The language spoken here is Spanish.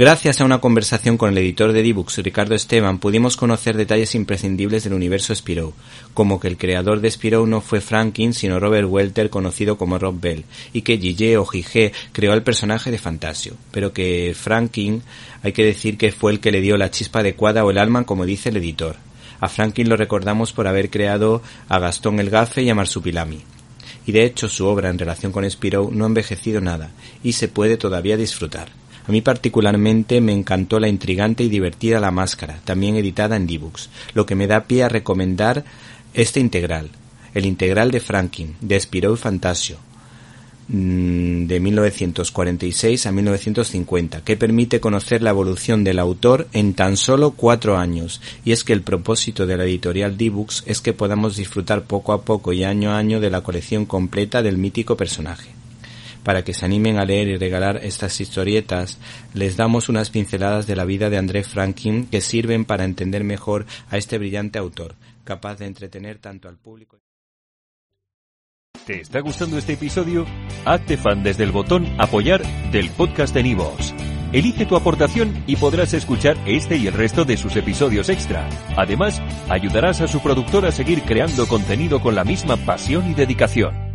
Gracias a una conversación con el editor de D-Books, Ricardo Esteban, pudimos conocer detalles imprescindibles del universo Spirou, como que el creador de Spirou no fue Franklin, sino Robert Welter, conocido como Rob Bell, y que Gigi o Gige creó el personaje de Fantasio, pero que Franklin hay que decir que fue el que le dio la chispa adecuada o el alma, como dice el editor. A Franklin lo recordamos por haber creado a Gastón el Gafe y a Marsupilami. Y de hecho su obra en relación con Spirou no ha envejecido nada, y se puede todavía disfrutar. A mí particularmente me encantó la intrigante y divertida La Máscara, también editada en D-Books, lo que me da pie a recomendar este integral, el integral de Franklin, de Spirou y Fantasio, Mm, de 1946 a 1950, que permite conocer la evolución del autor en tan solo cuatro años. Y es que el propósito de la editorial D-Books es que podamos disfrutar poco a poco y año a año de la colección completa del mítico personaje. Para que se animen a leer y regalar estas historietas, les damos unas pinceladas de la vida de André Franklin que sirven para entender mejor a este brillante autor, capaz de entretener tanto al público. ¿Te está gustando este episodio? Hazte fan desde el botón Apoyar del podcast de Nivos. Elige tu aportación y podrás escuchar este y el resto de sus episodios extra. Además, ayudarás a su productor a seguir creando contenido con la misma pasión y dedicación.